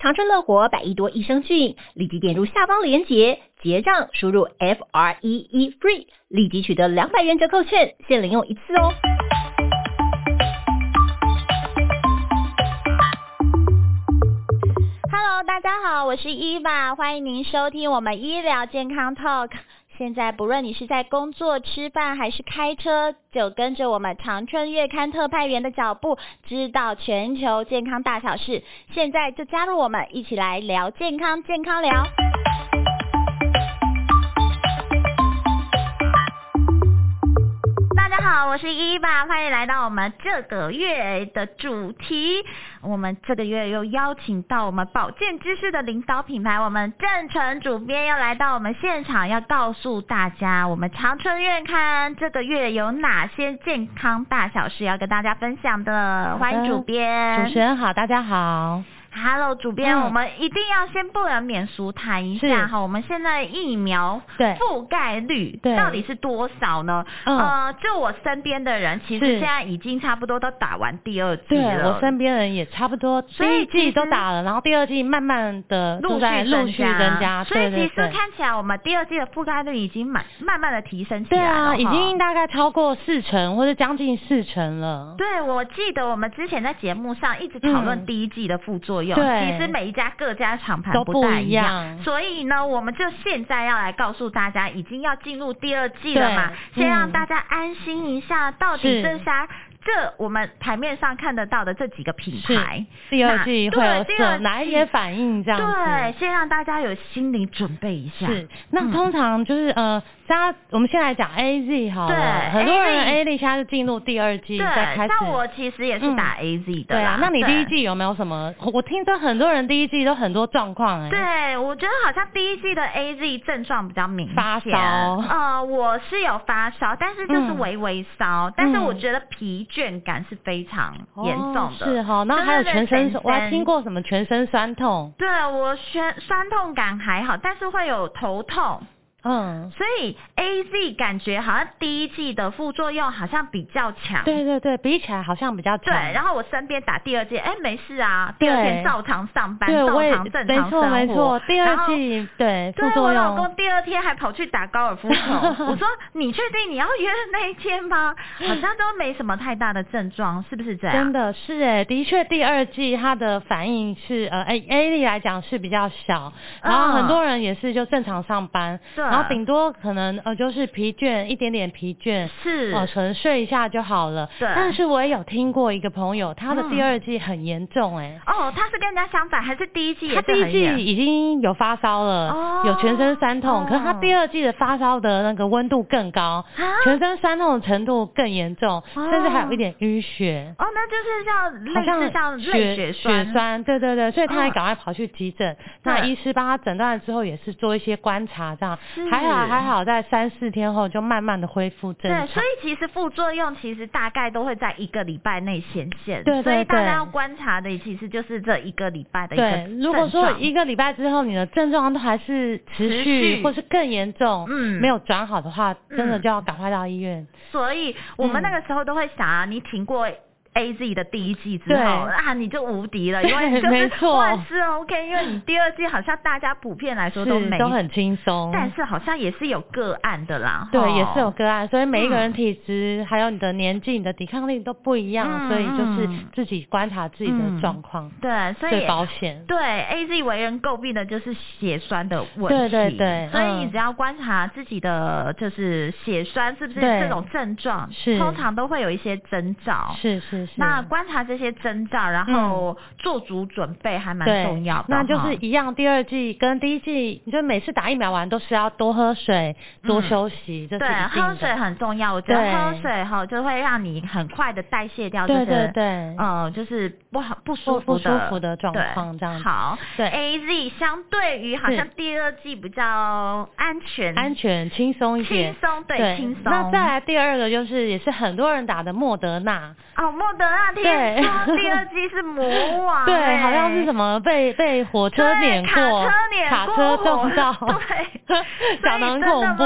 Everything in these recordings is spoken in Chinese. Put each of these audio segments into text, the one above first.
长春乐活百亿多益生菌，立即点入下方链接结账，输入 F R E E FREE，立即取得两百元折扣券，限领用一次哦。Hello，大家好，我是伊娃，欢迎您收听我们医疗健康 Talk。现在不论你是在工作、吃饭还是开车，就跟着我们长春月刊特派员的脚步，知道全球健康大小事。现在就加入我们，一起来聊健康，健康聊。大家好，我是伊爸，欢迎来到我们这个月的主题。我们这个月又邀请到我们保健知识的领导品牌，我们郑成主编要来到我们现场，要告诉大家，我们长春院刊这个月有哪些健康大小事要跟大家分享的。欢迎主编。主持人好，大家好。Hello，主编、嗯，我们一定要先不能免俗谈一下哈，我们现在疫苗覆盖率到底是多少呢？呃，就我身边的人，其实现在已经差不多都打完第二剂了。对，我身边人也差不多，第一剂都打了，然后第二剂慢慢的陆续陆续增加。所以其实看起来，我们第二季的覆盖率已经慢慢慢的提升起来了。对啊，已经大概超过四成或者将近四成了。对，我记得我们之前在节目上一直讨论第一季的副作用。对，其实每一家各家厂牌都不一样，所以呢，我们就现在要来告诉大家，已经要进入第二季了嘛，先让大家安心一下，到底这下。这我们台面上看得到的这几个品牌，第二季会有什哪一些反应？这样子，对，先让大家有心理准备一下。是，那通常就是、嗯、呃，大家我们先来讲 A Z 好了，对，很多人 A Z 现在就进入第二季，在开始。那我其实也是打 A Z 的、嗯。对啊，那你第一季有没有什么？我听说很多人第一季都很多状况哎。对，我觉得好像第一季的 A Z 症状比较明显，发烧。呃，我是有发烧，但是就是微微烧、嗯，但是我觉得疲倦。倦感是非常严重的，哦、是哈、哦。那还有全身，我还听过什么全身酸痛？对，我酸酸痛感还好，但是会有头痛。嗯，所以 A Z 感觉好像第一季的副作用好像比较强，对对对，比起来好像比较强。对，然后我身边打第二季，哎，没事啊，第二天照常上班，照常正常生活。没错没错，第二季对副作用。对，我老公第二天还跑去打高尔夫球，我说你确定你要约的那一天吗？好像都没什么太大的症状，是不是这样？真的是哎，的确第二季他的反应是呃 A A Z 来讲是比较小，然后很多人也是就正常上班。对。然后顶多可能呃就是疲倦一点点疲倦是哦、呃，可能睡一下就好了。对。但是我也有听过一个朋友，他的第二季很严重哎、欸。哦，他是跟人家相反，还是第一季也是？他第一季已经有发烧了，哦、有全身酸痛、哦，可是他第二季的发烧的那个温度更高，啊、全身酸痛的程度更严重、哦，甚至还有一点淤血。哦，那就是像类似像类血血栓，对对对，所以他还赶快跑去急诊、哦。那医师帮他诊断了之后，也是做一些观察，这样还好。还好，在三四天后就慢慢的恢复正常。对，所以其实副作用其实大概都会在一个礼拜内显现。对对对。所以大家要观察的其实就是这一个礼拜的一个。对，如果说一个礼拜之后你的症状都还是持续，持续或是更严重，嗯，没有转好的话，真的就要赶快到医院。所以我们那个时候都会想啊，你挺过。A Z 的第一季之后啊，你就无敌了，因为你 就是万事 OK，因为你第二季好像大家普遍来说都没都很轻松，但是好像也是有个案的啦。对，也是有个案，所以每一个人体质、嗯、还有你的年纪、你的抵抗力都不一样，嗯、所以就是自己观察自己的状况、嗯，对，所以最保险。对 A Z 为人诟病的就是血栓的问题，对对对，所以你只要观察自己的就是血栓是不是这种症状，是。通常都会有一些征兆，是是。是。那观察这些征兆，然后做足准备还蛮重要的。那就是一样，第二季跟第一季，你就每次打疫苗完都是要多喝水、多休息，这是对，喝水很重要。我觉得喝水哈就会让你很快的代谢掉，对对对，呃，就是不好不舒服的不舒服的状况这样。好，对，A Z 相对于好像第二季比较安全、安全、轻松一些，轻松对轻松。那再来第二个就是也是很多人打的莫德纳。哦，莫德纳听说第二季是魔王，对，好像是什么被被火车碾过，卡车碾过，卡车撞到，对，讲得很恐怖。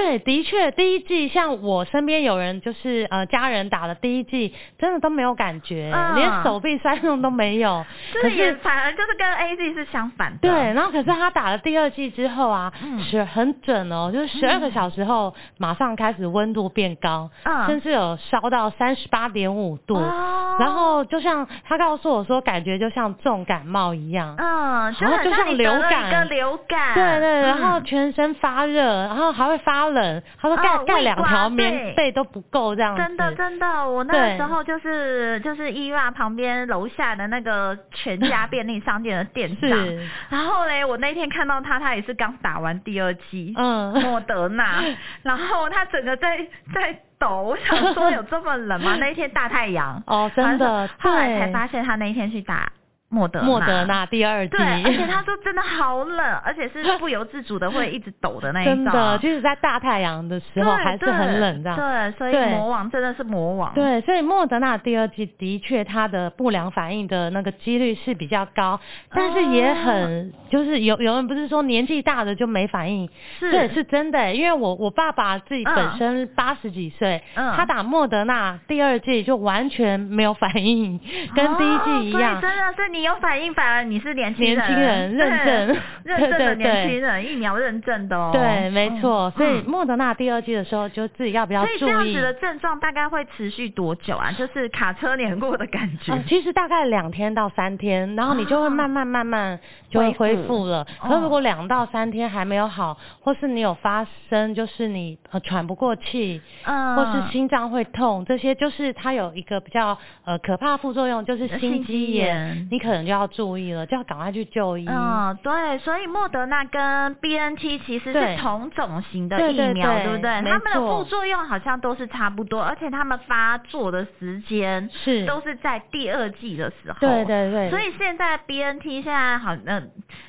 对，的确，第一季像我身边有人就是呃家人打了第一季，真的都没有感觉，连手臂酸痛都没有。可是反而就是跟 A Z 是相反的。对，然后可是他打了第二季之后啊，是很准哦，就是十二个小时后马上开始温度变高，甚至有烧到三十八点五。度，哦、然后就像他告诉我说，感觉就像重感冒一样，嗯，然后就像流感，流感，对对，然后全身发热，嗯、然后还会发冷。他说盖盖两条棉被都不够这样子。真的真的，我那个时候就是就是医院旁边楼下的那个全家便利商店的店长，然后嘞，我那天看到他，他也是刚打完第二剂，嗯，莫德纳，然后他整个在在。抖，我想说有这么冷吗？那一天大太阳 哦，真的，后来才发现他那一天去打。莫德莫德纳第二季，对，而且他说真的好冷，而且是不由自主的会一直抖的那一种。真的，就是在大太阳的时候还是很冷这样。对，所以魔王真的是魔王。对，所以莫德纳第二季的确它的不良反应的那个几率是比较高，但是也很就是有有人不是说年纪大的就没反应，是，对是真的。因为我我爸爸自己本身八十几岁，他打莫德纳第二季就完全没有反应，跟第一季一样。真的是你。你有反应，反而你是年轻人，年轻人认证，认证的年轻人，疫苗认证的哦。对，没错。所以莫德纳第二季的时候，就自己要不要注意？所以这样子的症状大概会持续多久啊？就是卡车碾过的感觉。其实大概两天到三天，然后你就会慢慢慢慢就会恢复了。可如果两到三天还没有好，或是你有发生，就是你喘不过气，嗯，或是心脏会痛，这些就是它有一个比较呃可怕副作用，就是心肌炎，你可。能就要注意了，就要赶快去就医。嗯，对，所以莫德纳跟 BNT 其实是同种型的疫苗，对，对，对，对不对？他们的副作用好像都是差不多，而且他们发作的时间是都是在第二季的时候。对对对。所以现在 BNT 现在好像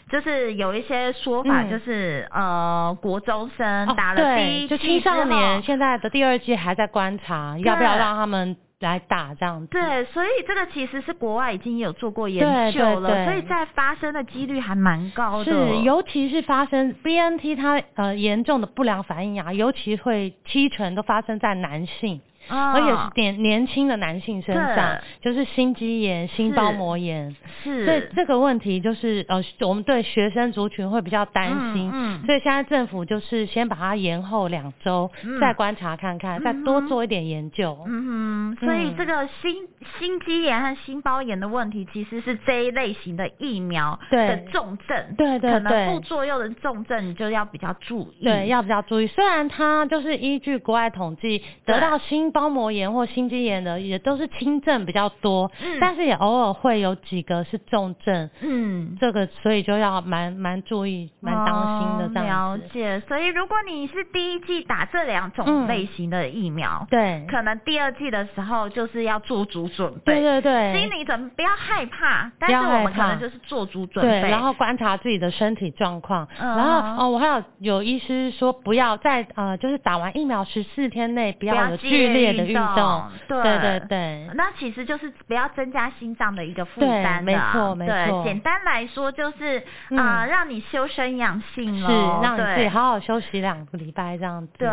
就是有一些说法，就是、嗯、呃，国中生打了第一就青少年现在的第二季还在观察，要不要让他们。来打这样子，对，所以这个其实是国外已经有做过研究了，对对对，所以在发生的几率还蛮高的。是，尤其是发生 BNT 它呃严重的不良反应啊，尤其会七成都发生在男性。而且是年年轻的男性身上，就是心肌炎、心包膜炎，是，所以这个问题就是呃，我们对学生族群会比较担心，嗯，所以现在政府就是先把它延后两周，再观察看看，再多做一点研究，嗯哼，所以这个心心肌炎和心包炎的问题，其实是这一类型的疫苗的重症，对对对，可能副作用的重症你就要比较注意，对，要比较注意。虽然它就是依据国外统计，得到心包膜炎或心肌炎的也都是轻症比较多，嗯，但是也偶尔会有几个是重症，嗯，这个所以就要蛮蛮注意、蛮当心的这样子。了解，所以如果你是第一季打这两种类型的疫苗，对，可能第二季的时候就是要做足准备，对对对，心理准备不要害怕，但是我们可能就是做足准备，对，然后观察自己的身体状况，然后哦，我还有有医师说不要在呃，就是打完疫苗十四天内不要有剧烈的运动。对对对对，那其实就是不要增加心脏的一个负担的，没错没错。简单来说就是啊，让你修身养性是让你自己好好休息两个礼拜这样子。对，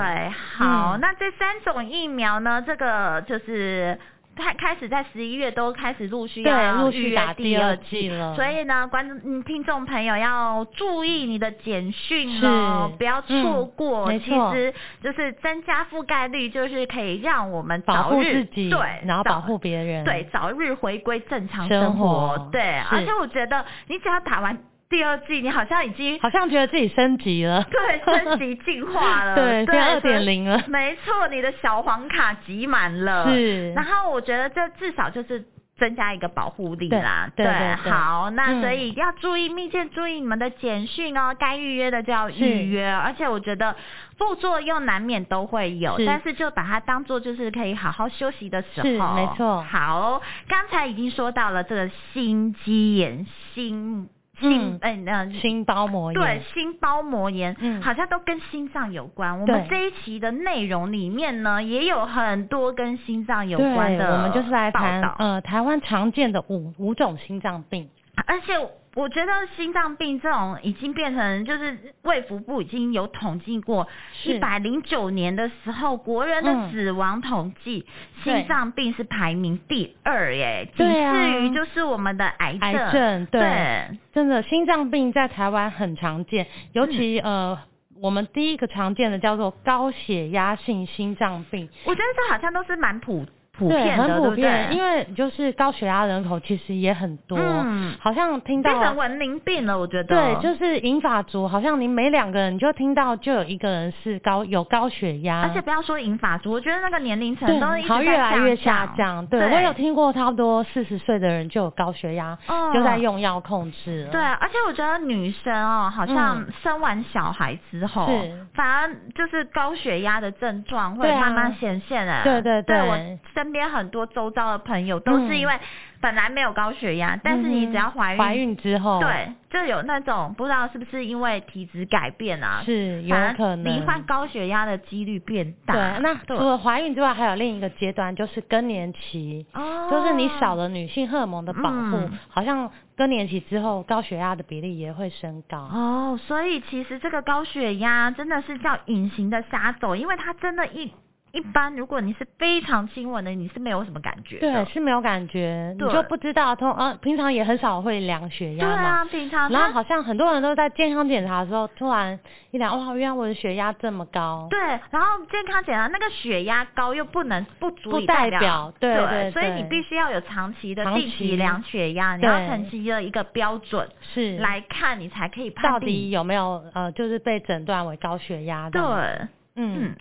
好，那这三种疫苗呢，这个就是。开开始在十一月都开始陆续要预约第二季了，所以呢，观众、嗯、听众朋友要注意你的简讯哦，不要错过。嗯、其实就是增加覆盖率，就是可以让我们早日保护自己，对，然后保护别人，对，早日回归正常生活。生活对，而且我觉得你只要打完。第二季，你好像已经好像觉得自己升级了，对，升级进化了，对，变二点零了。没错，你的小黄卡集满了。是。然后我觉得这至少就是。增加一个保护力啦，对，对，对，对，好，那所以要注意密切注意你们的简讯哦，该预约的就要预约，而且我觉得副作用难免都会有，但是就把它当做就是可以好好休息的时候，是没错。好，刚才已经说到了这个心肌炎，心。心，哎、嗯，那、呃、心包膜炎，对，心包膜炎，嗯，好像都跟心脏有关。我们这一期的内容里面呢，也有很多跟心脏有关的。我们就是来谈，呃，台湾常见的五五种心脏病，而且。我觉得心脏病这种已经变成，就是卫福部已经有统计过，一百零九年的时候，国人的死亡统计，嗯、心脏病是排名第二耶，仅次于就是我们的癌症。癌症对，对真的心脏病在台湾很常见，尤其、嗯、呃，我们第一个常见的叫做高血压性心脏病。我觉得这好像都是蛮普。普对，很普遍，因为就是高血压人口其实也很多，嗯，好像听到变成文明病了，我觉得。对，就是银发族，好像你每两个人就听到就有一个人是高有高血压，而且不要说银发族，我觉得那个年龄层都一直在越来越下降。对，对我有听过差不多四十岁的人就有高血压，哦，就在用药控制了。对，而且我觉得女生哦，好像生完小孩之后，嗯，反而就是高血压的症状会慢慢显现了。对对对，对我身。身边很多周遭的朋友都是因为本来没有高血压，嗯、但是你只要怀孕，怀孕之后，对，就有那种不知道是不是因为体质改变啊，是有可能。罹患高血压的几率变大。对，那除了怀孕之外，还有另一个阶段就是更年期，哦，就是你少了女性荷尔蒙的保护，嗯，好像更年期之后高血压的比例也会升高。哦，所以其实这个高血压真的是叫隐形的杀手，因为它真的一。一般如果你是非常轻吻的，你是没有什么感觉。对，是没有感觉，你就不知道通啊，平常也很少会量血压嘛。对啊，平常。然后好像很多人都在健康检查的时候，突然一量，哇，原来我的血压这么高。对，然后健康检查那个血压高又不能不足以代表，对对，对，对，所以你必须要有长期的定期量血压，你要长期的一个标准是来看，你才可以判定到底有没有呃，就是被诊断为高血压的。对，嗯。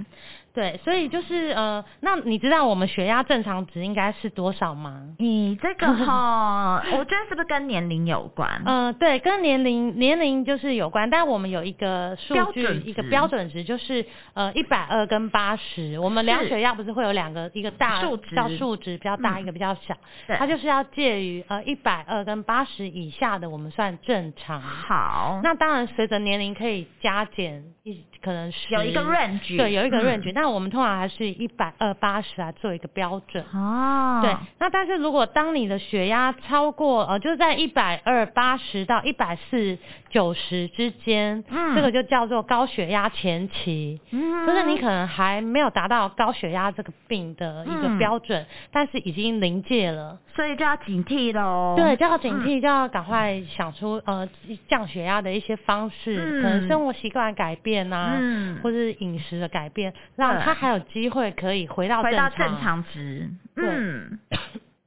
对，所以就是呃，那你知道我们血压正常值应该是多少吗？你这个 哈，我觉得是不是跟年龄有关？嗯、呃，对，跟年龄年龄就是有关，但我们有一个数据，一个标准值，就是呃一百二跟八十。我们量血压不是会有两个，一个大数值叫数值比较大，嗯、一个比较小，它就是要介于呃一百二跟八十以下的，我们算正常。好，那当然随着年龄可以加减一。可能是有一个 range，对，有一个 range，那、嗯、我们通常还是一百二八十来做一个标准。哦，对，那但是如果当你的血压超过呃，就是在一百二八十到一百四九十之间，嗯，这个就叫做高血压前期，嗯，就是你可能还没有达到高血压这个病的一个标准，嗯、但是已经临界了，所以就要警惕喽。对，就要警惕，嗯、就要赶快想出呃降血压的一些方式，嗯、可能生活习惯改变啊。嗯，或是饮食的改变，让他还有机会可以回到正常，回到正常。值。嗯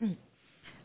嗯，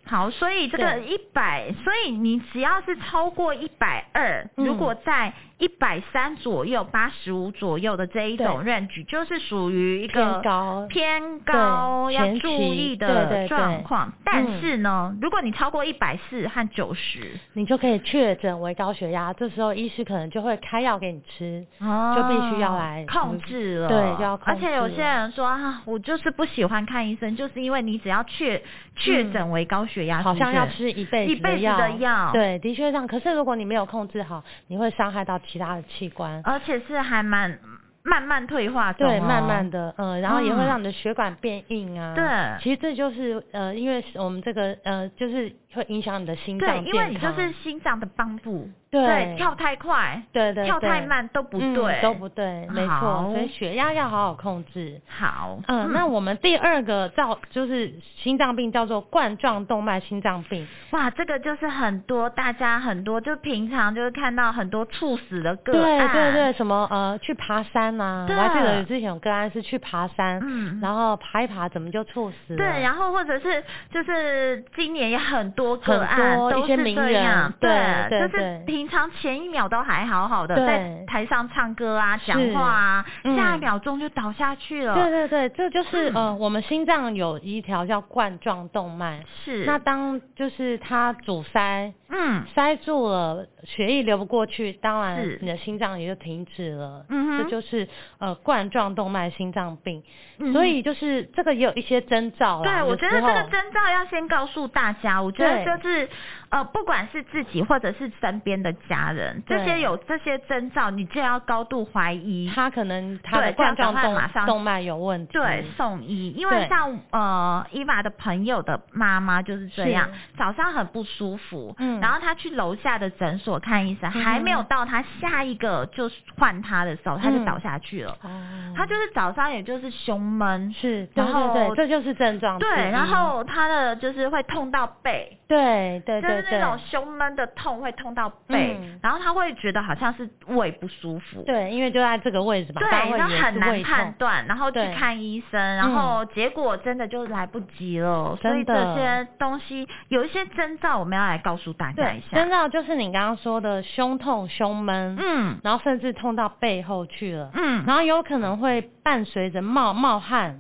好，所以这个一百，所以你只要是超过一百二，如果在。一百三左右，八十五左右的这一种 range，就是属于一个偏高，偏高要注意的状况。但是呢，嗯、如果你超过一百四和九十，你就可以确诊为高血压。这时候医师可能就会开药给你吃，哦、就必须要来控制了。对，就要控制。而且有些人说啊，我就是不喜欢看医生，就是因为你只要确确诊为高血压，好像要吃一辈子一辈子的药。对，的确这样。可是如果你没有控制好，你会伤害到。其他的器官，而且是还蛮慢慢退化哦，对，慢慢的，嗯，然后也会让你的血管变硬啊。对，其实这就是呃，因为我们这个呃，就是会影响你的心脏因为你就是心脏的帮助。对，跳太快，对对，跳太慢都不对，都不对，没错。所以血压要好好控制。好，嗯，那我们第二个叫就是心脏病叫做冠状动脉心脏病。哇，这个就是很多大家很多就平常就是看到很多猝死的个案。对对对，什么呃去爬山呐，我还记得之前有个案是去爬山，嗯，然后爬一爬怎么就猝死了？对，然后或者是就是今年也很多。个案多一些名人都是这样，对，对，就是平常前一秒都还好好的，在台上唱歌啊、讲话啊，下一秒钟就倒下去了。对对对，这就是、嗯、呃，我们心脏有一条叫冠状动脉，是。那当就是它阻塞，嗯，塞住了，血液流不过去，当然你的心脏也就停止了。嗯，这就是呃冠状动脉心脏病。嗯，所以就是这个也有一些征兆。对，我觉得这个征兆要先告诉大家。我觉得就是呃，不管是自己或者是身边的家人，这些有这些征兆，你就要高度怀疑。他可能他的冠状动马上动脉有问题，对，送医。因为像呃伊娃的朋友的妈妈就是这样，早上很不舒服，嗯，然后他去楼下的诊所看医生，嗯，还没有到他下一个就换他的时候，他就倒下去了。嗯，他就是早上也就是胸闷，是，然后这就是症状。对，然后他的就是会痛到背，对对对，就是那种胸闷的痛会痛到背，嗯，然后他会觉得好像是胃不舒服。对，因为就在这个位置嘛，对，然后很难判断，然后去看医生，然后结果真的就来不及了。所以这些东西有一些征兆，我们要来告诉大家一下。征兆就是你刚刚说的胸痛、胸闷，嗯，然后甚至痛到背后去了，嗯，然后有可能会伴随着冒冒汗。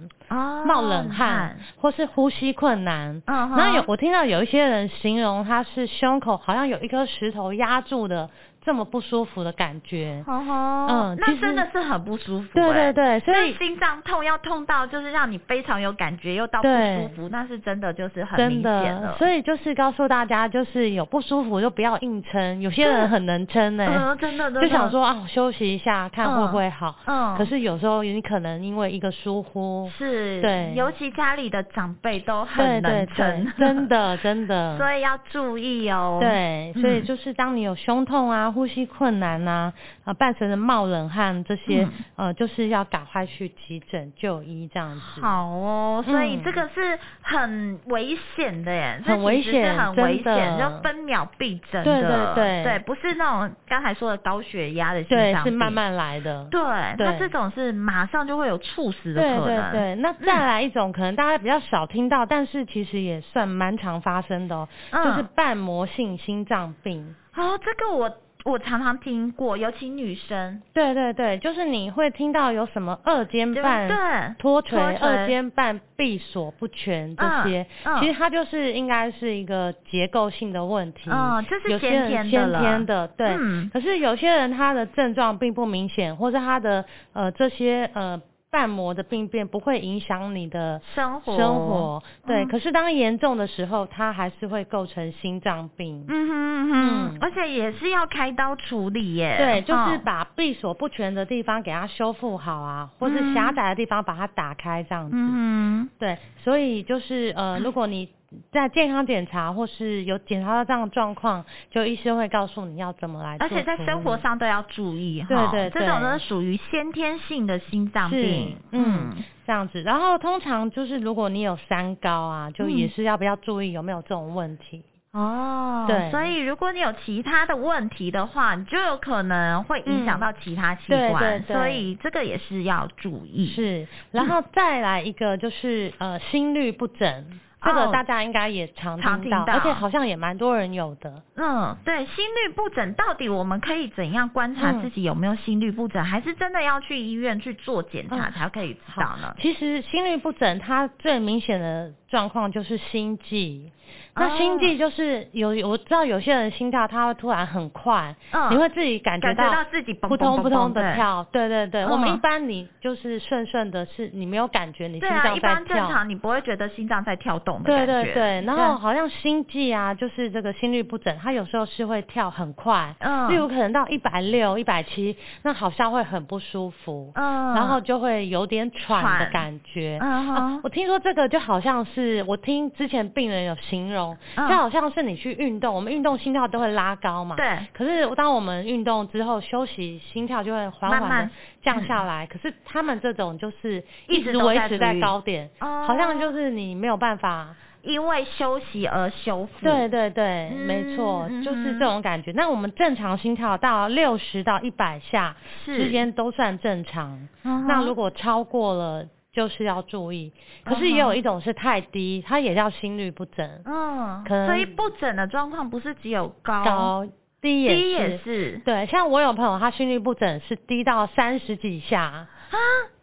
冒冷汗，或是呼吸困难。嗯，然后有我听到有一些人形容他是胸口好像有一颗石头压住的。这么不舒服的感觉，嗯，那真的是很不舒服，欸。对对对，所以心脏痛要痛到就是让你非常有感觉，又到不舒服，那是真的就是很明显的。所以就是告诉大家，就是有不舒服就不要硬撑。有些人很能撑呢，欸嗯，真的，真的就想说啊，休息一下看会不会好。嗯，可是有时候你可能因为一个疏忽，是，对，尤其家里的长辈都很能撑，真的真的。所以要注意哦。对，所以就是当你有胸痛啊，呼吸困难。啊，啊，伴随着冒冷汗这些，嗯，呃，就是要赶快去急诊就医这样子。好哦，所以这个是很危险的耶，很危险，很危险，就分秒必争的。对对对，对，不是那种刚才说的高血压的心脏病，是慢慢来的。对，那这种是马上就会有猝死的可能。对对对，那再来一种，可能大家比较少听到，但是其实也算蛮常发生的哦，嗯，就是瓣膜性心脏病。哦，这个我。我常常听过，尤其女生。对对对，就是你会听到有什么二尖瓣脱垂、脱垂二尖瓣闭锁不全这些，嗯嗯，其实它就是应该是一个结构性的问题。嗯，这是先天的。先天的，对。嗯。可是有些人他的症状并不明显，或者他的呃这些呃。瓣膜的病变不会影响你的生活，生活对、嗯。可是当严重的时候，它还是会构成心脏病。嗯哼嗯哼，而且也是要开刀处理耶。对，就是把闭锁不全的地方给它修复好啊，或是狭窄的地方把它打开这样子。嗯，对，所以就是呃，如果你。在健康检查或是有检查到这样的状况，就医生会告诉你要怎么来。而且在生活上都要注意哈。对对对，这种呢属于先天性的心脏病。嗯，这样子。然后通常就是如果你有三高啊，就也是要不要注意有没有这种问题。哦、嗯，对。所以如果你有其他的问题的话，你就有可能会影响到其他器官。嗯、对对对。所以这个也是要注意。是。然后再来一个就是呃心律不整。这个大家应该也常听到，常听到，而且好像也蛮多人有的。嗯，对，心律不整到底我们可以怎样观察自己有没有心律不整？嗯、还是真的要去医院去做检查才可以知道呢？嗯、其实心律不整它最明显的状况就是心悸。那心悸就是有，我知道有些人心跳它会突然很快，嗯，你会自己感觉到，感觉到自己扑通扑通的跳，对。对对，嗯。我们一般你就是顺顺的，是你没有感觉你心脏在跳。对啊，一般正常你不会觉得心脏在跳动的感觉。对对对，然后好像心悸啊，就是这个心率不整，它有时候是会跳很快，嗯，例如可能到一百六、一百七，那好像会很不舒服，嗯，然后就会有点喘的感觉。嗯，啊，我听说这个就好像是我听之前病人有形容，就好像。是你去运动，我们运动心跳都会拉高嘛？对。可是当我们运动之后休息，心跳就会缓缓的降下来。可是他们这种就是一直维持在高点，好像就是你没有办法因为休息而修复。对对对，嗯、没错，就是这种感觉。那我们正常心跳到六十到一百下之间都算正常。那如果超过了。就是要注意。可是也有一种是太低，它也叫心率不整。嗯，可能所以不整的状况不是只有高。高低也是，低也是，对，像我有朋友，他心率不整是低到三十几下啊，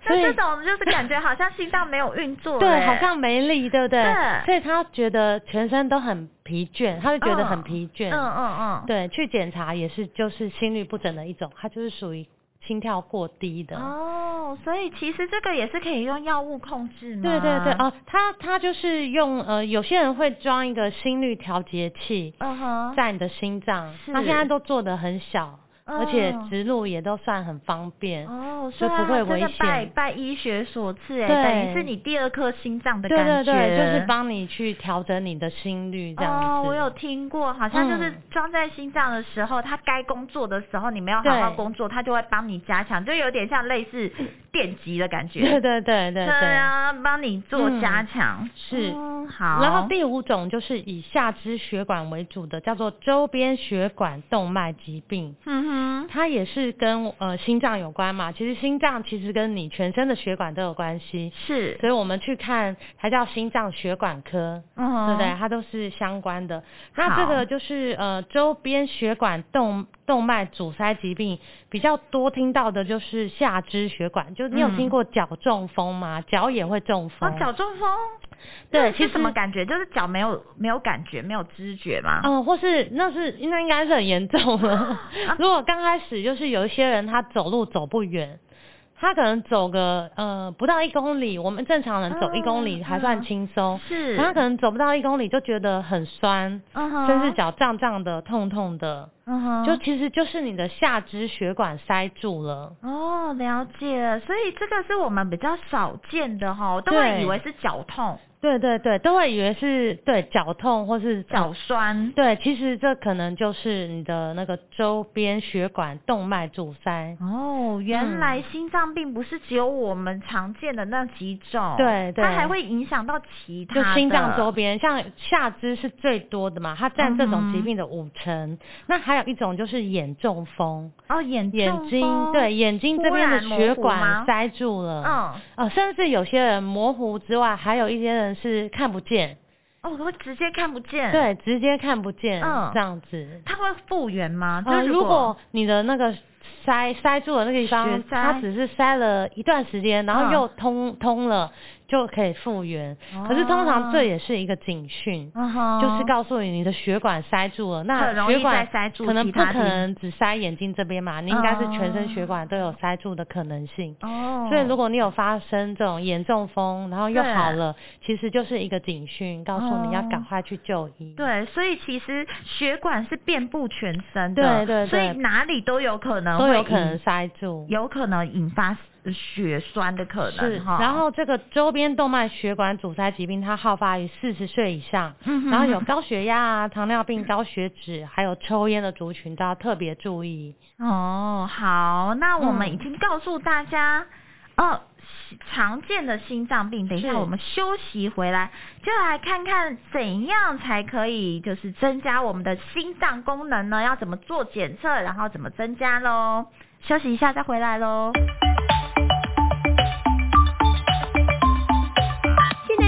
那这种就是感觉好像心脏没有运作，对，好像没力，对不对？对，所以他觉得全身都很疲倦，他就觉得很疲倦，嗯嗯嗯，嗯，对，去检查也是，就是心率不整的一种，他就是属于。心跳过低的哦，所以其实这个也是可以用药物控制吗？对对对，哦，他他就是用呃，有些人会装一个心率调节器，嗯哼，在你的心脏，他现在都做的很小。而且植入也都算很方便哦，所以不会危险。拜拜医学所赐，哎，等于是你第二颗心脏的感觉，对对对，就是帮你去调整你的心率这样子。哦，我有听过，好像就是装在心脏的时候，它该工作的时候，你没有好好工作，它就会帮你加强，就有点像类似电极的感觉。对对对对对啊，帮你做加强是好。然后第五种就是以下肢血管为主的，叫做周边血管动脉疾病。嗯哼。嗯，它也是跟呃心脏有关嘛，其实心脏其实跟你全身的血管都有关系，是，所以我们去看它叫心脏血管科，嗯，对不对？它都是相关的。那这个就是呃周边血管动动脉阻塞疾病比较多听到的就是下肢血管，就你有听过脚中风吗？脚也会中风。哦，脚中风。对，其实什么感觉？就是脚没有没有感觉，没有知觉吗？嗯，或是那是那应该是很严重了。啊、如果刚开始就是有一些人他走路走不远。他可能走个呃不到一公里，我们正常人走一公里还算轻松，是，他可能走不到一公里就觉得很酸，甚至脚胀胀的、痛痛的，就其实就是你的下肢血管塞住了。哦，了解，所以这个是我们比较少见的哈，我都会以为是脚痛。对对对，都会以为是对脚痛或是脚酸。对，其实这可能就是你的那个周边血管动脉阻塞。哦，原来心脏病不是只有我们常见的那几种。对对。它还会影响到其他。就心脏周边，像下肢是最多的嘛，它占这种疾病的五成。嗯、那还有一种就是眼中风。哦，眼眼睛对眼睛这边的血管塞住了。嗯。呃，甚至有些人模糊之外，还有一些人。是看不见。哦，会直接看不见，对，直接看不见，嗯，这样子，它会复原吗？就，如果你的那个塞塞住了那个地方，它只是塞了一段时间，然后又通、嗯、通了。就可以复原，可是通常这也是一个警讯，oh. 就是告诉你你的血管塞住了，那血管塞住可能不可能只塞眼睛这边嘛，你应该是全身血管都有塞住的可能性。哦，oh. 所以如果你有发生这种严重风，然后又好了，其实就是一个警讯，告诉你要赶快去就医。对，所以其实血管是遍布全身的，对对对，所以哪里都有可能会都有可能塞住，有可能引发。血栓的可能是，然后这个周边动脉血管阻塞疾病，它好发于四十岁以上，嗯、然后有高血压啊、糖尿病、高血脂，还有抽烟的族群都要特别注意。哦，好，那我们已经告诉大家，嗯、哦，常见的心脏病。等一下我们休息回来，就来看看怎样才可以就是增加我们的心脏功能呢？要怎么做检测，然后怎么增加喽？休息一下再回来喽。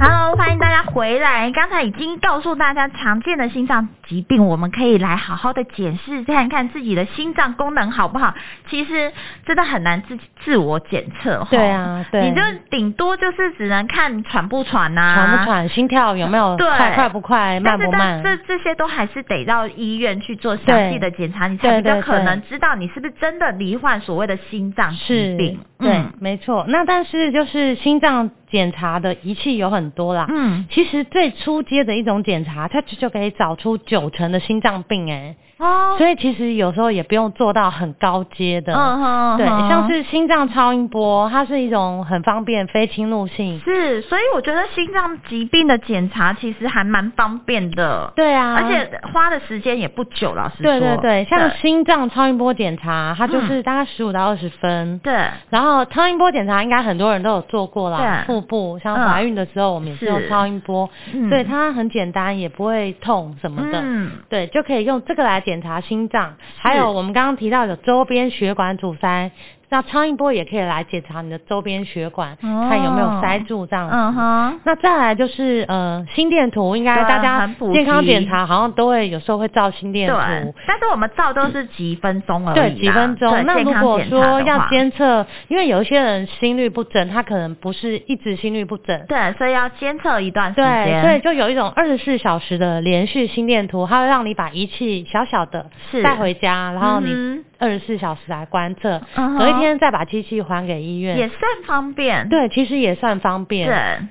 Hello，欢迎大家回来。刚才已经告诉大家常见的心脏疾病，我们可以来好好的检视，看看自己的心脏功能好不好。其实真的很难自自我检测。对啊，对，你就顶多就是只能看喘不喘呐、啊，喘不喘，心跳有没有快快不快，慢不慢。但是这这些都还是得到医院去做详细的检查，你才比较可能知道你是不是真的罹患所谓的心脏疾病。对，嗯、没错。那但是就是心脏。检查的仪器有很多啦，嗯，其实最初阶的一种检查，它就可以找出九成的心脏病，哎。哦，所以其实有时候也不用做到很高阶的，嗯哼，对，像是心脏超音波，它是一种很方便、非侵入性。是，所以我觉得心脏疾病的检查其实还蛮方便的。对啊，而且花的时间也不久，老实说。对对对，像心脏超音波检查，它就是大概十五到二十分。对。然后超音波检查应该很多人都有做过啦，腹部，像怀孕的时候我们也是用超音波，对，它很简单，也不会痛什么的。嗯。对，就可以用这个来。检查心脏，还有我们刚刚提到的周边血管阻塞。那超音波也可以来检查你的周边血管，哦，看有没有塞住这样子。嗯哼。那再来就是呃心电图，应该大家健康检查好像都会有时候会照心电图。但是我们照都是几分钟而已。对，几分钟。那如果说要监测，因为有一些人心率不整，他可能不是一直心率不整。对，所以要监测一段时间。对，所以就有一种二十四小时的连续心电图，它会让你把仪器小小的带回家，然后你二十四小时来观测。嗯。隔一天再把机器还给医院，也算方便。对，其实也算方便。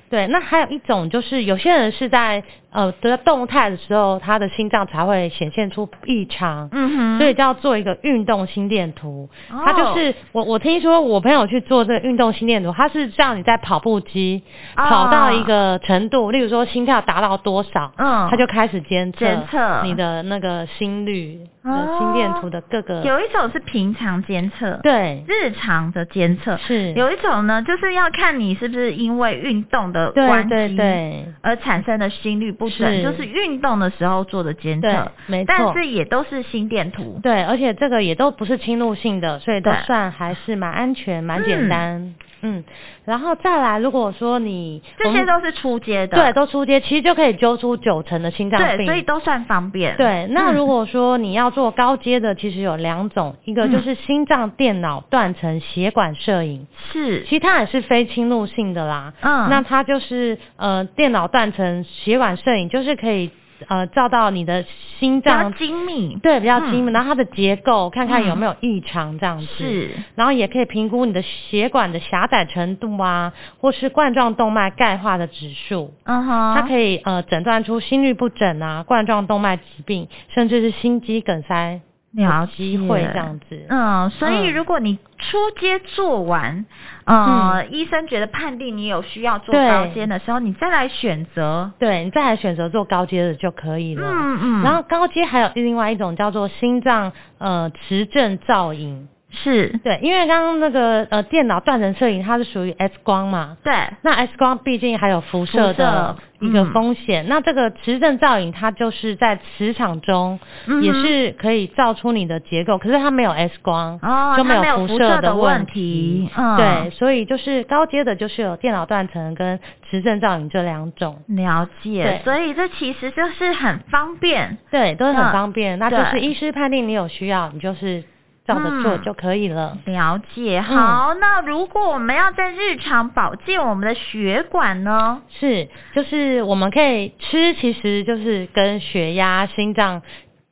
对对，那还有一种就是，有些人是在呃得动态的时候，他的心脏才会显现出异常。嗯哼。所以就要做一个运动心电图。哦。他就是我我听说我朋友去做这个运动心电图，他是让你在跑步机跑到一个程度，哦，例如说心跳达到多少，嗯，他就开始监测监测你的那个心率。心电图的各个，有一种是平常监测，对，日常的监测是；有一种呢，就是要看你是不是因为运动的关系，对，而产生的心率不整，就是运动的时候做的监测，没错。但是也都是心电图，对，而且这个也都不是侵入性的，所以都算还是蛮安全、蛮简单。嗯嗯，然后再来，如果说你这些都是初阶的，对，都初阶，其实就可以揪出九成的心脏病，对，所以都算方便。对，那如果说你要做高阶的，其实有两种，一个就是心脏电脑断层血管摄影，是，其实它也是非侵入性的啦。嗯，那它就是呃电脑断层血管摄影，就是可以。呃，照到你的心脏，比较精密，对，比较精密，嗯、然后它的结构看看有没有异常这样子，是，然后也可以评估你的血管的狭窄程度啊，或是冠状动脉钙化的指数，嗯哼，它可以呃诊断出心律不整啊、冠状动脉疾病，甚至是心肌梗塞。有机会这样子，嗯，所以如果你初阶做完，嗯、呃，医生觉得判定你有需要做高阶的时候，你再来选择，对，你再来选择做高阶的就可以了。嗯嗯。然后高阶还有另外一种叫做心脏呃磁振造影。是。对，因为刚刚那个呃电脑断层摄影它是属于 X 光嘛，对，那 X 光毕竟还有辐射的一个风险，嗯、那这个磁振造影它就是在磁场中也是可以造出你的结构，嗯、可是它没有 X 光，哦，就没有辐射的问题，嗯，对，所以就是高阶的就是有电脑断层跟磁振造影这两种，了解，对，所以这其实就是很方便，对，都是很方便，嗯、那就是医师判定你有需要，你就是。照着做就可以了。嗯、了解，好。嗯、那如果我们要在日常保健我们的血管呢？是，就是我们可以吃，其实就是跟血压、心脏。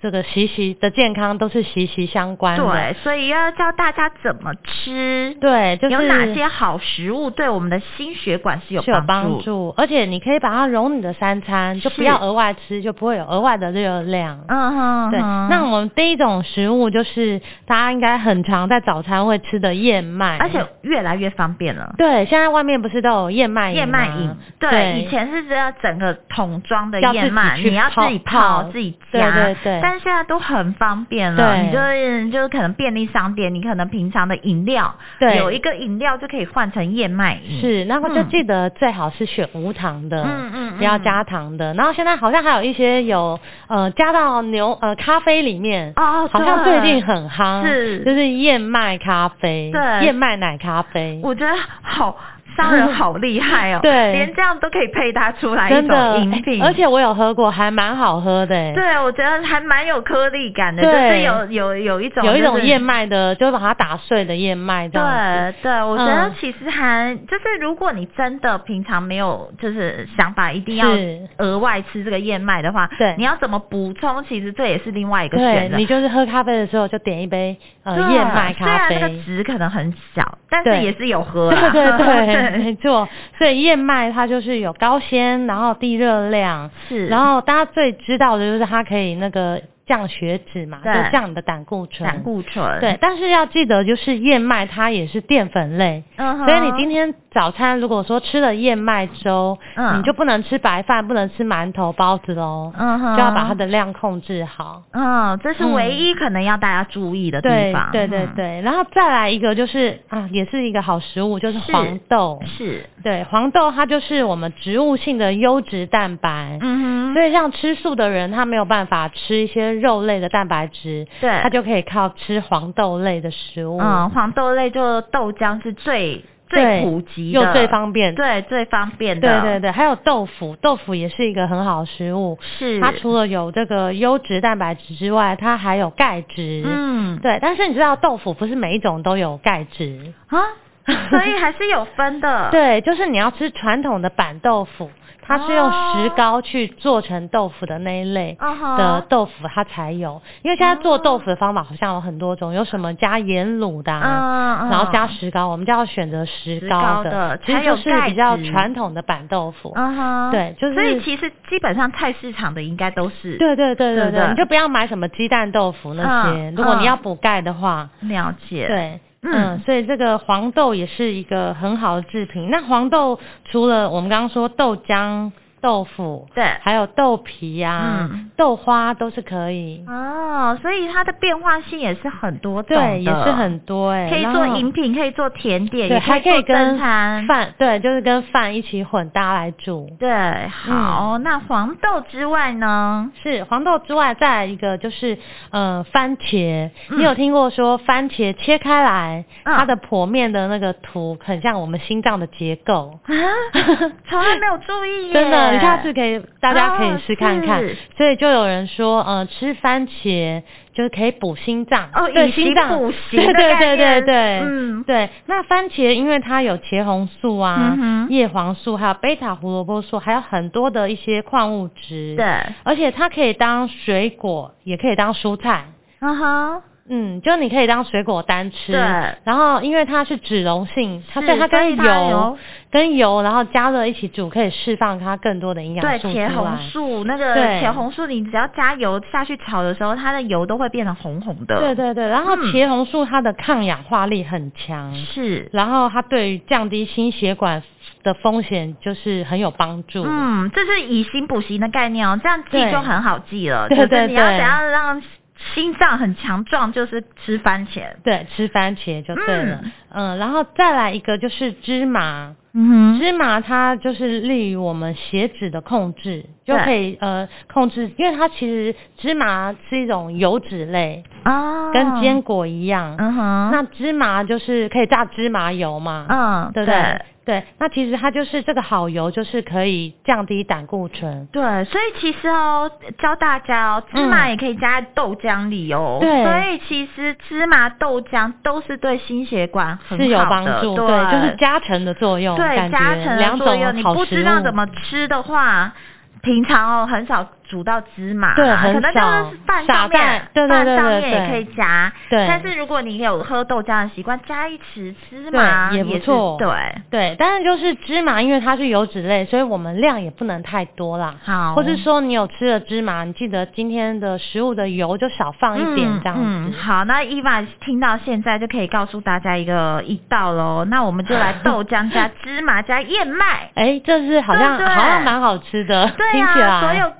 这个息息的健康都是息息相关的，对，所以要教大家怎么吃，对，就是有哪些好食物对我们的心血管是有帮助，是有帮助，而且你可以把它融你的三餐，就不要额外吃，就不会有额外的热量。嗯哼，对。那我们第一种食物就是大家应该很常在早餐会吃的燕麦，而且越来越方便了。对，现在外面不是都有燕麦燕麦饮？对，以前是只要整个桶装的燕麦，你要自己泡自己加，对对对。但现在都很方便了，你就就是可能便利商店，你可能平常的饮料，对，有一个饮料就可以换成燕麦饮。是，然后就记得最好是选无糖的，嗯嗯，不要加糖的。然后现在好像还有一些有呃加到牛呃咖啡里面，哦，好像最近很夯，是，就是燕麦咖啡，对，燕麦奶咖啡，我觉得好。商人好厉害哦，对，连这样都可以配搭出来一种饮品，而且我有喝过，还蛮好喝的。对，我觉得还蛮有颗粒感的，就是有有有一种、就是、有一种燕麦的，就是把它打碎的燕麦对对，我觉得其实还、嗯、就是如果你真的平常没有就是想法一定要额外吃这个燕麦的话，对，你要怎么补充？其实这也是另外一个选择。你就是喝咖啡的时候就点一杯呃燕麦咖啡，虽然那个值可能很小，但是也是有喝的。对对对，对 没错。所以燕麦它就是有高纤，然后低热量，是。然后大家最知道的就是它可以那个。降血脂嘛，就降你的胆固醇。胆固醇。对，但是要记得，就是燕麦它也是淀粉类，嗯，所以你今天早餐如果说吃了燕麦粥，嗯，你就不能吃白饭，不能吃馒头、包子喽，就要把它的量控制好。嗯，这是唯一可能要大家注意的地方。对对对对，然后再来一个就是啊，也是一个好食物，就是黄豆。是。是对，黄豆它就是我们植物性的优质蛋白。嗯哼。所以像吃素的人，他没有办法吃一些。肉类的蛋白质，对，它就可以靠吃黄豆类的食物。嗯，黄豆类就豆浆是最最普及的，又最方便，对，最方便的。对对对，还有豆腐，豆腐也是一个很好的食物。是，它除了有这个优质蛋白质之外，它还有钙质。嗯，对。但是你知道豆腐不是每一种都有钙质啊，所以还是有分的。对，就是你要吃传统的板豆腐。它是用石膏去做成豆腐的那一类的豆腐，它才有。因为现在做豆腐的方法好像有很多种，有什么加盐卤的，啊，然后加石膏，我们就要选择石膏的，其实就是比较传统的板豆腐。对，就是。所以其实基本上菜市场的应该都是。对对对对对，你就不要买什么鸡蛋豆腐那些，如果你要补钙的话。了解。对。嗯，所以这个黄豆也是一个很好的制品。那黄豆除了我们刚刚说豆浆。豆腐对，还有豆皮呀、啊嗯，豆花都是可以。哦，所以它的变化性也是很多的，对，也是很多哎，可以做饮品，可以做甜点，对，还可以做正餐，饭，对，就是跟饭一起混搭来煮。对，好，嗯、那黄豆之外呢？是黄豆之外，再来一个就是呃番茄、嗯，你有听过说番茄切开来，嗯、它的剖面的那个图很像我们心脏的结构。啊？从来没有注意耶，真的。下次可以，大家可以试看看。哦、所以就有人说，呃，吃番茄就是可以补心脏。哦，对，心脏补心。对对对对对，嗯，对。那番茄因为它有茄红素啊、嗯、叶黄素，还有贝塔胡萝卜素，还有很多的一些矿物质。对。而且它可以当水果，也可以当蔬菜。嗯哼。嗯，就你可以当水果单吃，对。然后因为它是脂溶性，它对它跟油跟油，然后加热一起煮，可以释放它更多的营养素。对，茄红素那个茄红素，你只要加油下去炒的时候，它的油都会变成红红的。对对对，然后茄红素它的抗氧化力很强，是、嗯。然后它对于降低心血管的风险就是很有帮助。嗯，这是以形补形的概念哦，这样记就很好记了。对对你要怎样让。心脏很强壮，就是吃番茄。对，吃番茄就对了。嗯，嗯，然后再来一个就是芝麻。嗯哼，芝麻它就是利于我们血脂的控制，就可以呃控制，因为它其实芝麻是一种油脂类啊，跟坚果一样。嗯哼，那芝麻就是可以榨芝麻油嘛。嗯，对不对？对对，那其实它就是这个好油，就是可以降低胆固醇。对，所以其实哦，教大家哦，芝麻也可以加在豆浆里哦。对、嗯，所以其实芝麻豆浆都是对心血管很有帮助，对，对，就是加成的作用。对，加成的作用，你不知道怎么吃的话，平常哦很少。煮到芝麻，对，可能就是饭上面，饭上面也可以夹。对，但是如果你有喝豆浆的习惯，加一匙芝麻也不错。对对，但是就是芝麻，因为它是油脂类，所以我们量也不能太多啦。好，或是说你有吃了芝麻，你记得今天的食物的油就少放一点这样子。嗯，嗯好，那伊娃听到现在就可以告诉大家一个一道喽。那我们就来豆浆加芝麻加燕麦。哎，这是好像好像蛮好吃的，对啊，所有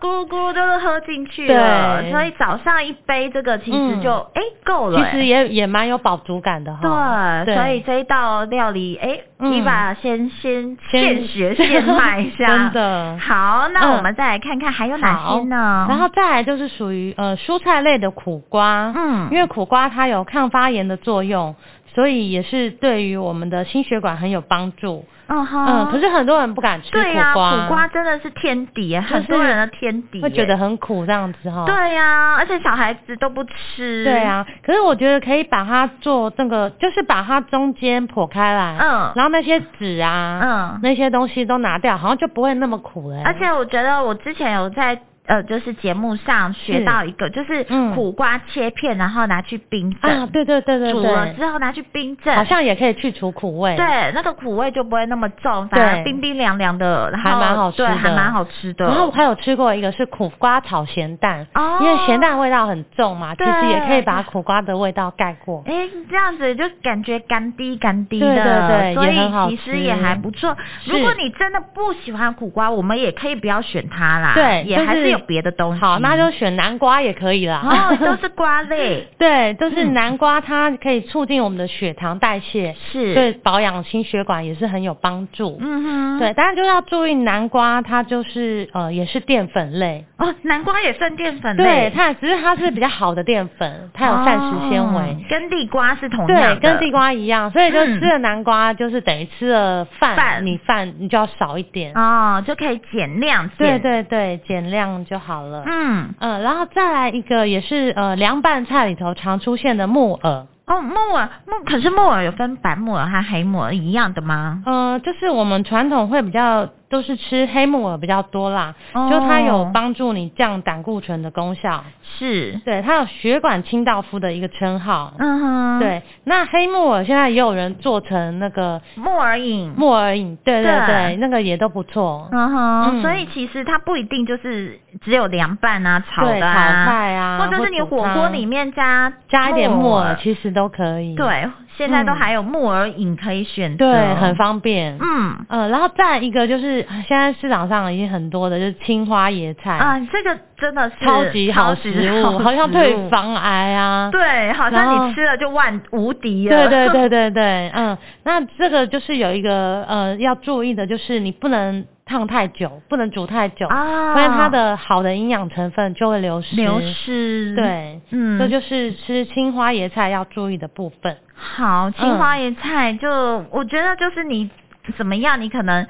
都是喝进去了，所以早上一杯这个其实就哎够、了、欸。其实也也蛮有饱足感的哈。对，所以这一道料理哎，你、欸、把、嗯、先先现学现卖一下。真的。好，那我们再来看看还有哪些呢？然后再来就是属于呃蔬菜类的苦瓜，嗯，因为苦瓜它有抗发炎的作用。所以也是对于我们的心血管很有帮助。嗯哼，嗯，可是很多人不敢吃苦瓜。对呀、啊，苦瓜真的是天敌，很多人的天敌，会觉得很苦这样子哈。对呀、啊，而且小孩子都不吃。对啊，可是我觉得可以把它做这个，就是把它中间剖开来，嗯，然后那些籽啊，嗯，那些东西都拿掉，好像就不会那么苦了。而且我觉得我之前有在。呃，就是节目上学到一个，是就是苦瓜切片，嗯、然后拿去冰镇。啊，对对对对对。煮了之后拿去冰镇，好像也可以去除苦味。对，那个苦味就不会那么重，反而冰冰凉凉的，然后还蛮好吃的。对，还蛮好吃的。然后我还有吃过一个是苦瓜炒咸蛋，哦，因为咸蛋味道很重嘛，其实也可以把苦瓜的味道盖过。哎，这样子就感觉干滴干滴的，对对对，所以其实也还不错。如果你真的不喜欢苦瓜，我们也可以不要选它啦。对，也还是有别的东西。好。那就选南瓜也可以啦。哦，都是瓜类。对，都是南瓜，它可以促进我们的血糖代谢，是对保养心血管也是很有帮助。嗯哼。对，当然就要注意南瓜，它就是呃也是淀粉类。哦，南瓜也算淀粉类。对，它只是它是比较好的淀粉，它有膳食纤维，跟地瓜是同样。对，跟地瓜一样，所以就吃了南瓜就是等于吃了饭，米饭你就要少一点。哦，就可以减量。对对对，减量就好了。嗯。嗯呃，然后再来一个也是呃凉拌菜里头常出现的木耳。哦，木耳木可是木耳有分白木耳和黑木耳一样的吗？呃，就是我们传统会比较。都是吃黑木耳比较多啦，哦、就它有帮助你降胆固醇的功效，是对，它有血管清道夫的一个称号。嗯哼，对，那黑木耳现在也有人做成那个木耳饮，木耳饮，对对对，对那个也都不错。嗯哼，嗯，所以其实它不一定就是只有凉拌啊、炒的啊、炒菜啊，或者是你火锅里面加加一点木耳，其实都可以。对。现在都还有木耳饮可以选择，对，很方便。嗯呃，然后再一个就是现在市场上已经很多的，就是青花野菜啊，这个真的是超级好食物，好像对防癌啊。对，好像你吃了就万无敌了。对对对对对，嗯，那这个就是有一个呃要注意的，就是你不能。烫太久，不能煮太久，啊，不然它的好的营养成分就会流失。流失，对，嗯，这就是吃青花野菜要注意的部分。好，青花椰菜就，嗯，我觉得就是你怎么样，你可能。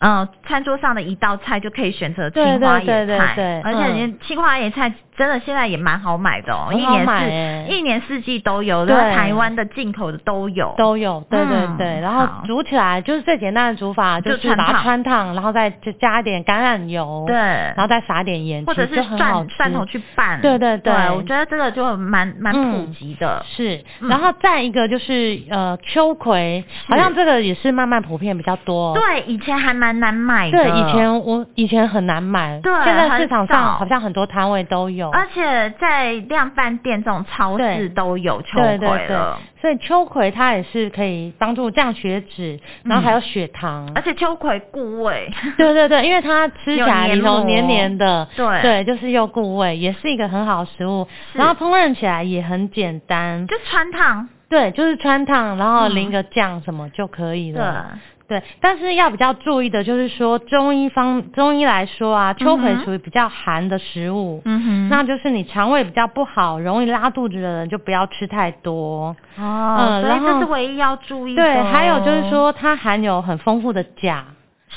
嗯，餐桌上的一道菜就可以选择青花野菜，对对对。对对，而且你青花野菜真的现在也蛮好买的哦，嗯、一年四一年四季都有，然后，台湾的进口的都有，都有，对对对。嗯、然后煮起来就是最简单的煮法，就是把它穿烫，然后再加一点橄榄油，对，然后再撒点盐，或者是蒜蒜头去拌，对对对，对。我觉得这个就蛮蛮普及的，嗯、是。然后再一个就是呃秋葵，好像这个也是慢慢普遍比较多，对，以前还蛮。难买，对，以前我以前很难买，对，现在市场上好像很多摊位都有，而且在量贩店这种超市都有秋葵了。对。对对，所以秋葵它也是可以帮助降血脂，然后还有血糖，嗯、而且秋葵固胃。对对对，因为它吃起来里头黏黏的，对。对，就是又固胃，也是一个很好的食物。然后烹饪起来也很简单，就穿烫，对，就是穿烫，然后淋个酱什么就可以了。嗯对，但是要比较注意的就是说，中医方中医来说啊，秋葵属于比较寒的食物，嗯哼，那就是你肠胃比较不好、容易拉肚子的人就不要吃太多哦。嗯，所以这是唯一要注意的。对，还有就是说，它含有很丰富的钾。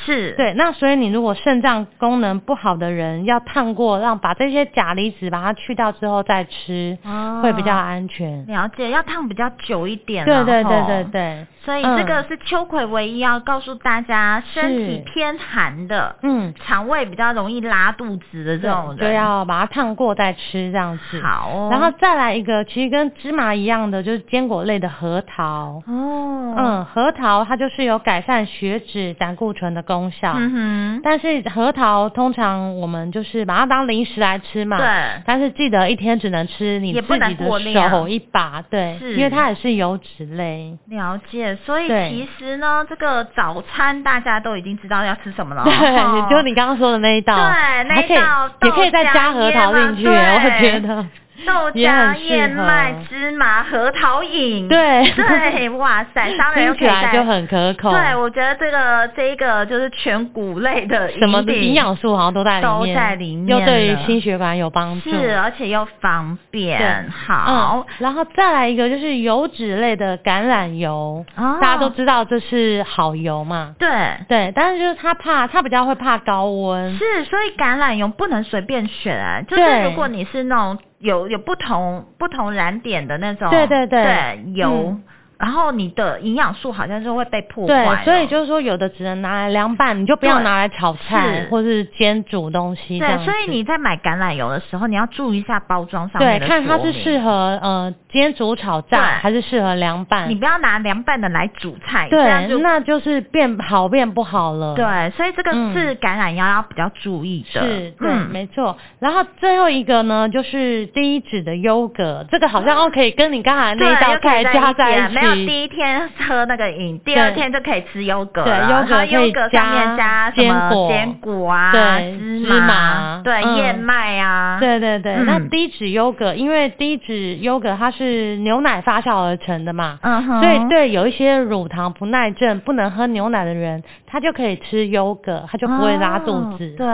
是对，那所以你如果肾脏功能不好的人，要烫过，让把这些钾离子把它去掉之后再吃，哦，会比较安全。了解，要烫比较久一点。对对对对对。所以这个是秋葵唯一要告诉大家，身体偏寒的，嗯，肠胃比较容易拉肚子的这种人，就要把它烫过再吃这样子。好哦。然后再来一个，其实跟芝麻一样的，就是坚果类的核桃。哦。嗯，核桃它就是有改善血脂、胆固醇的。功效，嗯哼，但是核桃通常我们就是把它当零食来吃嘛，对，但是记得一天只能吃你自己的手一把，对，因为它也是油脂类。了解，所以其实呢，这个早餐大家都已经知道要吃什么了，对，就你刚刚说的那一道，对，那一道也可以再加核桃进去，我觉得。豆浆、燕麦、芝麻、核桃饮，对。对，哇塞，当然又可以在就很可口。对，我觉得这个这一个就是全谷类的什么的营养素好像都在里面，都在里面，又对于心血管有帮助，是，而且又方便。好、嗯，然后再来一个就是油脂类的橄榄油，哦、大家都知道这是好油嘛，对。对，但是就是它怕它比较会怕高温，是，所以橄榄油不能随便选。啊，就是如果你是那种。有有不同不同燃点的那种，对对对，对油。嗯然后你的营养素好像就会被破坏。对，所以就是说有的只能拿来凉拌，你就不要拿来炒菜是或是煎煮东西。对，所以你在买橄榄油的时候，你要注意一下包装上对，看它是适合呃煎煮炒炸，还是适合凉拌。你不要拿凉拌的来煮菜，对，就那就是变好变不好了。对，所以这个是橄榄油要比较注意的。是，对，嗯、没错。然后最后一个呢，就是低脂的优格，这个好像哦可以跟你刚才那一道菜加在一起。没有第一天喝那个饮，第二天就可以吃优格了。对，优格优格上面加什么坚果啊、对芝麻、对、嗯、燕麦啊。对对对，嗯、那低脂优格，因为低脂优格它是牛奶发酵而成的嘛，嗯哼，所以对有一些乳糖不耐症不能喝牛奶的人，他就可以吃优格，他就不会拉肚子。哦、对，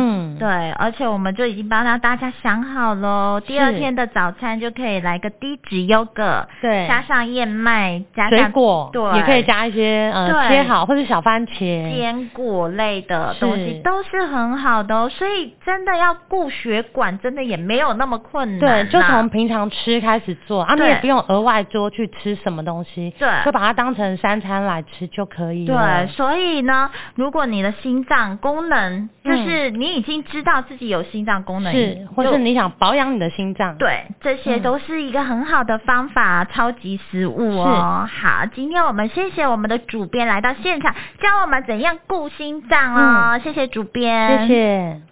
嗯，对，而且我们就已经帮他大家想好喽，第二天的早餐就可以来个低脂优格，对，加上燕麦。加水果，对，也可以加一些呃切好或者小番茄、坚果类的东西都是很好的哦。所以真的要顾血管，真的也没有那么困难。对，就从平常吃开始做啊，你也不用额外多去吃什么东西，对，就把它当成三餐来吃就可以了。对，所以呢，如果你的心脏功能就是你已经知道自己有心脏功能，是，或是你想保养你的心脏，对，这些都是一个很好的方法，超级食物哦。哦，好，今天我们谢谢我们的主编来到现场，教我们怎样顾心脏哦。嗯、谢谢主编，谢谢。